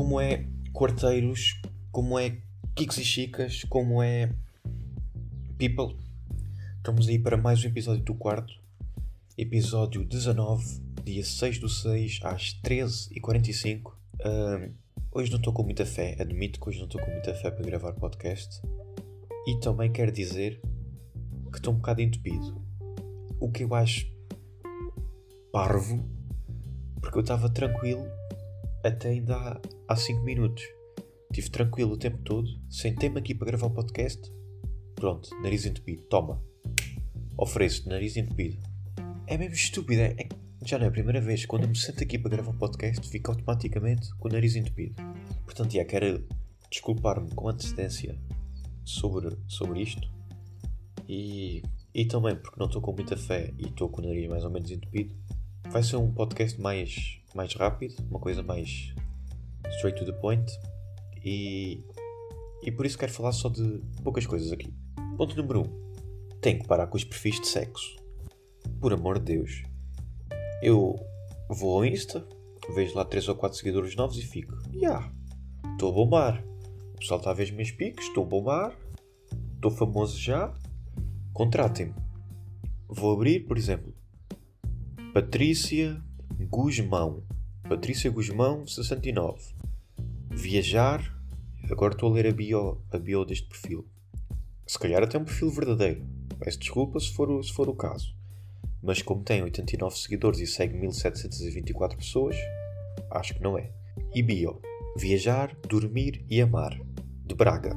como é quarteiros, como é kicks e chicas, como é people. Estamos aí para mais um episódio do quarto, episódio 19, dia 6 do 6, às 13h45. Uh, hoje não estou com muita fé, admito que hoje não estou com muita fé para gravar podcast. E também quero dizer que estou um bocado entupido. O que eu acho parvo, porque eu estava tranquilo até ainda há 5 minutos. Estive tranquilo o tempo todo, sentei-me aqui para gravar o podcast. Pronto, nariz entupido, toma. Ofereço-te nariz entupido. É mesmo estúpido, é, já não é a primeira vez. Quando eu me sento aqui para gravar um podcast, fico automaticamente com o nariz entupido. Portanto, já quero desculpar-me com antecedência sobre, sobre isto. E, e também porque não estou com muita fé e estou com o nariz mais ou menos entupido. Vai ser um podcast mais, mais rápido, uma coisa mais straight to the point. E, e por isso quero falar só de poucas coisas aqui. Ponto número 1. Um, tenho que parar com os perfis de sexo. Por amor de Deus. Eu vou ao Insta, vejo lá 3 ou 4 seguidores novos e fico. Ya, estou a bombar. O pessoal está a ver os meus picos, estou a bombar. Estou famoso já. Contratem-me. Vou abrir, por exemplo, Patrícia Guzmão. Patrícia Guzmão, 69. Viajar. Agora estou a ler a bio, a bio deste perfil. Se calhar até um perfil verdadeiro. Peço desculpa se for, se for o caso. Mas como tem 89 seguidores e segue 1724 pessoas, acho que não é. E bio. Viajar, dormir e amar. De Braga.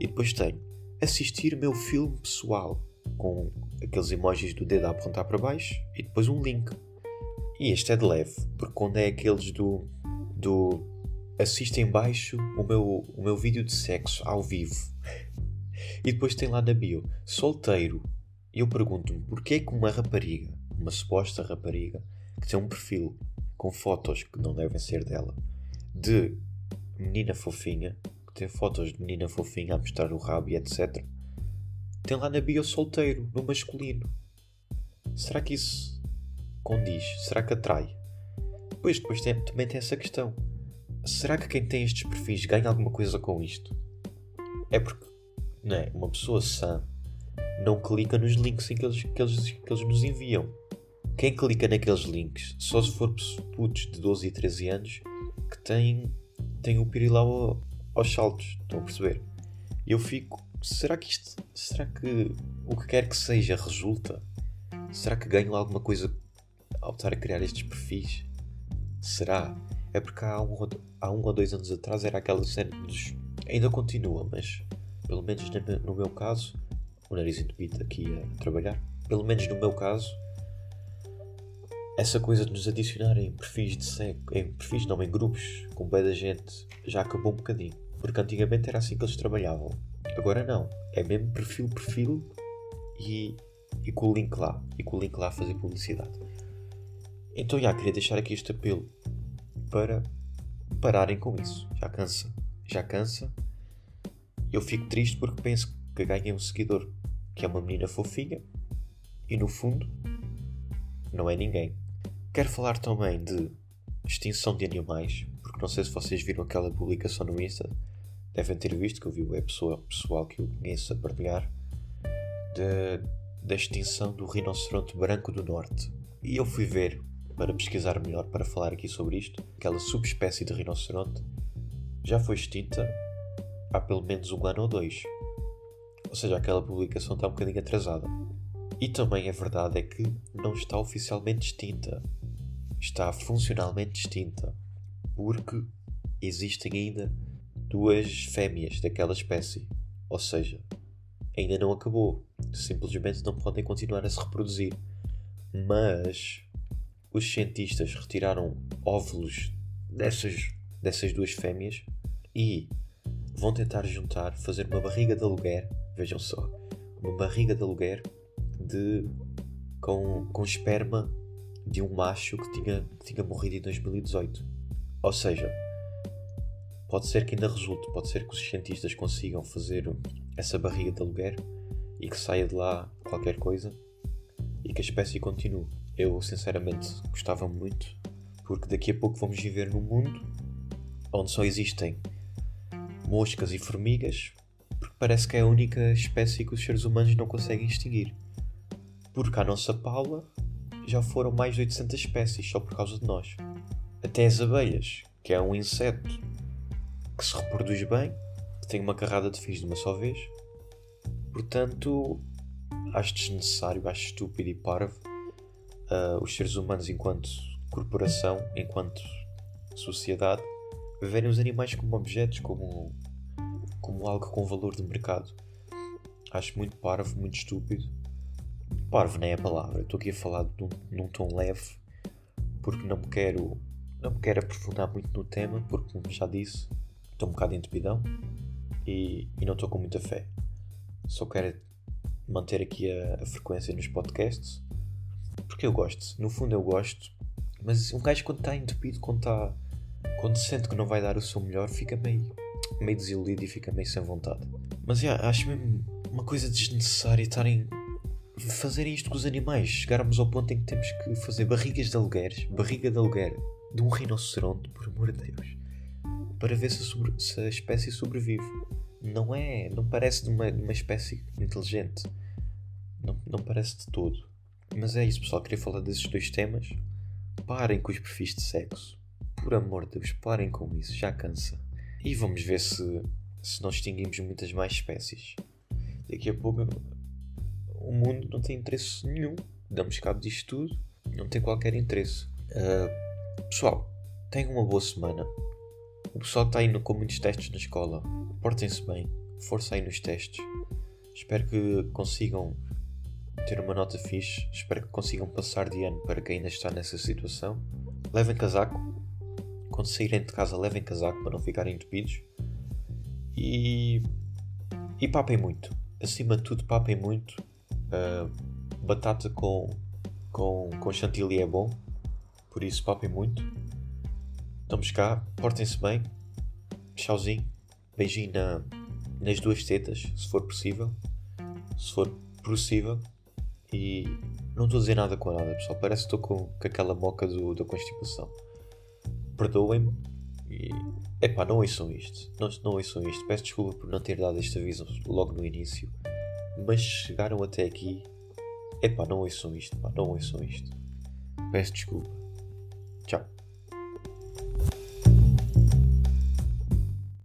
E depois tenho assistir meu filme pessoal com aqueles emojis do dedo a apontar para baixo e depois um link. E este é de leve, porque quando é aqueles do, do assista em baixo o meu, o meu vídeo de sexo ao vivo e depois tem lá na bio solteiro. E eu pergunto-me porquê que uma rapariga, uma suposta rapariga, que tem um perfil com fotos que não devem ser dela, de menina fofinha, que tem fotos de menina fofinha a mostrar o rabo e etc. Tem lá na bio solteiro, no masculino. Será que isso condiz? Será que atrai? Pois depois tem, também tem essa questão. Será que quem tem estes perfis ganha alguma coisa com isto? É porque não é? uma pessoa sã não clica nos links que eles, que, eles, que eles nos enviam. Quem clica naqueles links só se for putos de 12 e 13 anos que têm, têm o pirilau aos saltos. Estão a perceber? Eu fico será que isto. Será que o que quer que seja resulta? Será que ganho alguma coisa ao estar a criar estes perfis? Será? É porque há um, há um ou dois anos atrás era aquela cena dos. Ainda continua, mas pelo menos no meu caso, o nariz entupido aqui a trabalhar, pelo menos no meu caso, essa coisa de nos adicionar em perfis de sexo, em perfis não, em grupos com bem da gente, já acabou um bocadinho. Porque antigamente era assim que eles trabalhavam. Agora não. É mesmo perfil, perfil e, e com o link lá. E com o link lá a fazer publicidade. Então já queria deixar aqui este apelo para pararem com isso. Já cansa. Já cansa. Eu fico triste porque penso que ganhei um seguidor que é uma menina fofinha e no fundo não é ninguém. Quero falar também de extinção de animais, porque não sei se vocês viram aquela publicação no Insta devem ter visto que eu vi é pessoa, pessoal que eu conheço a partilhar da extinção do rinoceronte branco do norte. E eu fui ver para pesquisar melhor para falar aqui sobre isto. Aquela subespécie de rinoceronte já foi extinta há pelo menos um ano ou dois. Ou seja, aquela publicação está um bocadinho atrasada. E também a verdade é que não está oficialmente extinta. Está funcionalmente extinta. Porque existem ainda duas fêmeas daquela espécie. Ou seja, ainda não acabou. Simplesmente não podem continuar a se reproduzir. Mas os cientistas retiraram óvulos dessas, dessas duas fêmeas e vão tentar juntar, fazer uma barriga de aluguer. Vejam só, uma barriga de aluguer de, com, com esperma de um macho que tinha, que tinha morrido em 2018. Ou seja, Pode ser que ainda resulte, pode ser que os cientistas consigam fazer essa barriga de aluguer e que saia de lá qualquer coisa e que a espécie continue. Eu sinceramente gostava muito, porque daqui a pouco vamos viver num mundo onde só existem moscas e formigas, porque parece que é a única espécie que os seres humanos não conseguem extinguir. Porque à nossa Paula já foram mais de 800 espécies só por causa de nós. Até as abelhas, que é um inseto que se reproduz bem, que tem uma carrada de fios de uma só vez. Portanto, acho desnecessário, acho estúpido e parvo uh, os seres humanos, enquanto corporação, enquanto sociedade, verem os animais como objetos, como, como algo com valor de mercado. Acho muito parvo, muito estúpido. Parvo nem é a palavra, estou aqui a falar num, num tom leve, porque não me quero não me quero aprofundar muito no tema, porque, como já disse, estou um bocado entupidão e, e não estou com muita fé. Só quero manter aqui a, a, frequência nos podcasts, porque eu gosto. No fundo, eu gosto, mas um gajo, quando está entupido, quando, está, quando sente que não vai dar o seu melhor, fica meio, meio desiludido e fica meio sem vontade. Mas yeah, acho mesmo uma coisa desnecessária estarem fazerem isto com os animais. Chegarmos ao ponto em que temos que fazer barrigas de alugueres, barriga de aluguer de um rinoceronte, por amor de Deus, para ver se a, sobre, se a espécie sobrevive. Não é, não parece de uma, de uma espécie inteligente. Não, não parece de todo. Mas é isso, pessoal. Queria falar desses dois temas. Parem com os perfis de sexo. Por amor de Deus, parem com isso. Já cansa. E vamos ver se, se nós extinguimos muitas mais espécies. Daqui a pouco o mundo não tem interesse nenhum. Damos cabo disto tudo. Não tem qualquer interesse. Uh, Pessoal, tenham uma boa semana. O pessoal está indo com muitos testes na escola. Portem-se bem. Força aí nos testes. Espero que consigam ter uma nota fixe. Espero que consigam passar de ano para quem ainda está nessa situação. Levem casaco. Quando saírem de casa, levem casaco para não ficarem entupidos. E. E papem muito. Acima de tudo, papem muito. Uh, batata com, com, com chantilly é bom. Por isso, papem muito. Estamos cá, portem-se bem. Tchauzinho. Beijinho na, nas duas tetas, se for possível. Se for possível. E não estou a dizer nada com nada, pessoal. Parece que estou com, com aquela moca do, da constipação. Perdoem-me. E. Epá, não ouçam isto. Não, não ouçam isto. Peço desculpa por não ter dado este aviso logo no início. Mas chegaram até aqui. Epá, não ouçam isto. Pá, não ouçam isto. Peço desculpa. Chao.